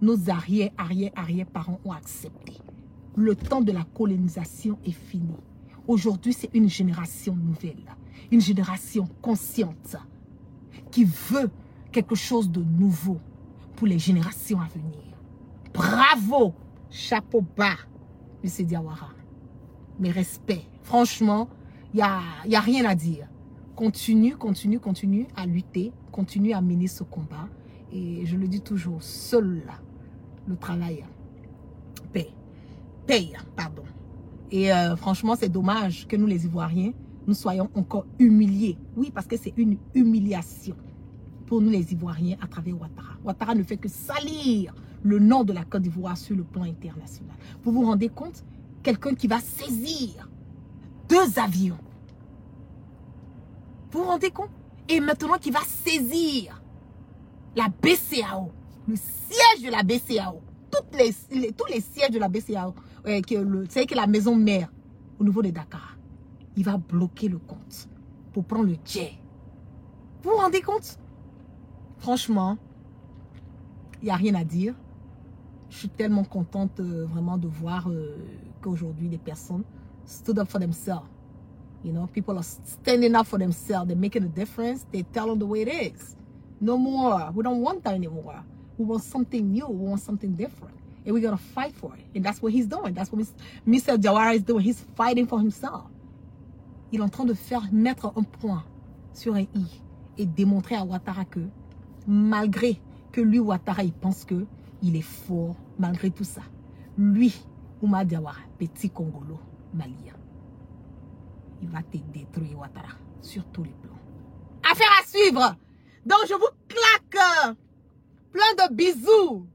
nos arrière, arrière, arrière parents ont accepté. Le temps de la colonisation est fini. Aujourd'hui, c'est une génération nouvelle, une génération consciente qui veut quelque chose de nouveau pour les générations à venir. Bravo, chapeau bas, M. Diawara. Mes respects. Franchement, il n'y a, y a rien à dire. Continue, continue, continue à lutter, continue à mener ce combat. Et je le dis toujours, seul le travail paye. Paye, pardon. Et euh, franchement, c'est dommage que nous, les Ivoiriens, nous soyons encore humiliés. Oui, parce que c'est une humiliation pour nous, les Ivoiriens, à travers Ouattara. Ouattara ne fait que salir le nom de la Côte d'Ivoire sur le plan international. Vous vous rendez compte? Quelqu'un qui va saisir deux avions. Vous vous rendez compte? Et maintenant qui va saisir la BCAO, le siège de la BCAO, toutes les, tous les sièges de la BCAO, c'est que la maison mère au niveau de Dakar, il va bloquer le compte pour prendre le jet. Vous vous rendez compte? Franchement, il n'y a rien à dire. Je suis tellement contente euh, vraiment de voir euh, qu'aujourd'hui des personnes stood up for themselves. You know, people are standing up for themselves. They're making a difference. They tell them the way it is. No more. We don't want that anymore. We want something new. We want something different. And we're going to fight for it. And that's what he's doing. That's what Mr. Jawara is doing. He's fighting for himself. Il est en train de faire mettre un point sur un i et démontrer à Ouattara que malgré que lui, Ouattara, il pense que il est fort, malgré tout ça. Lui, Oumar Diawara, petit Congolo, malien, il va te détruire, Ouattara, sur tous les plans. Affaire à suivre. Donc, je vous claque plein de bisous.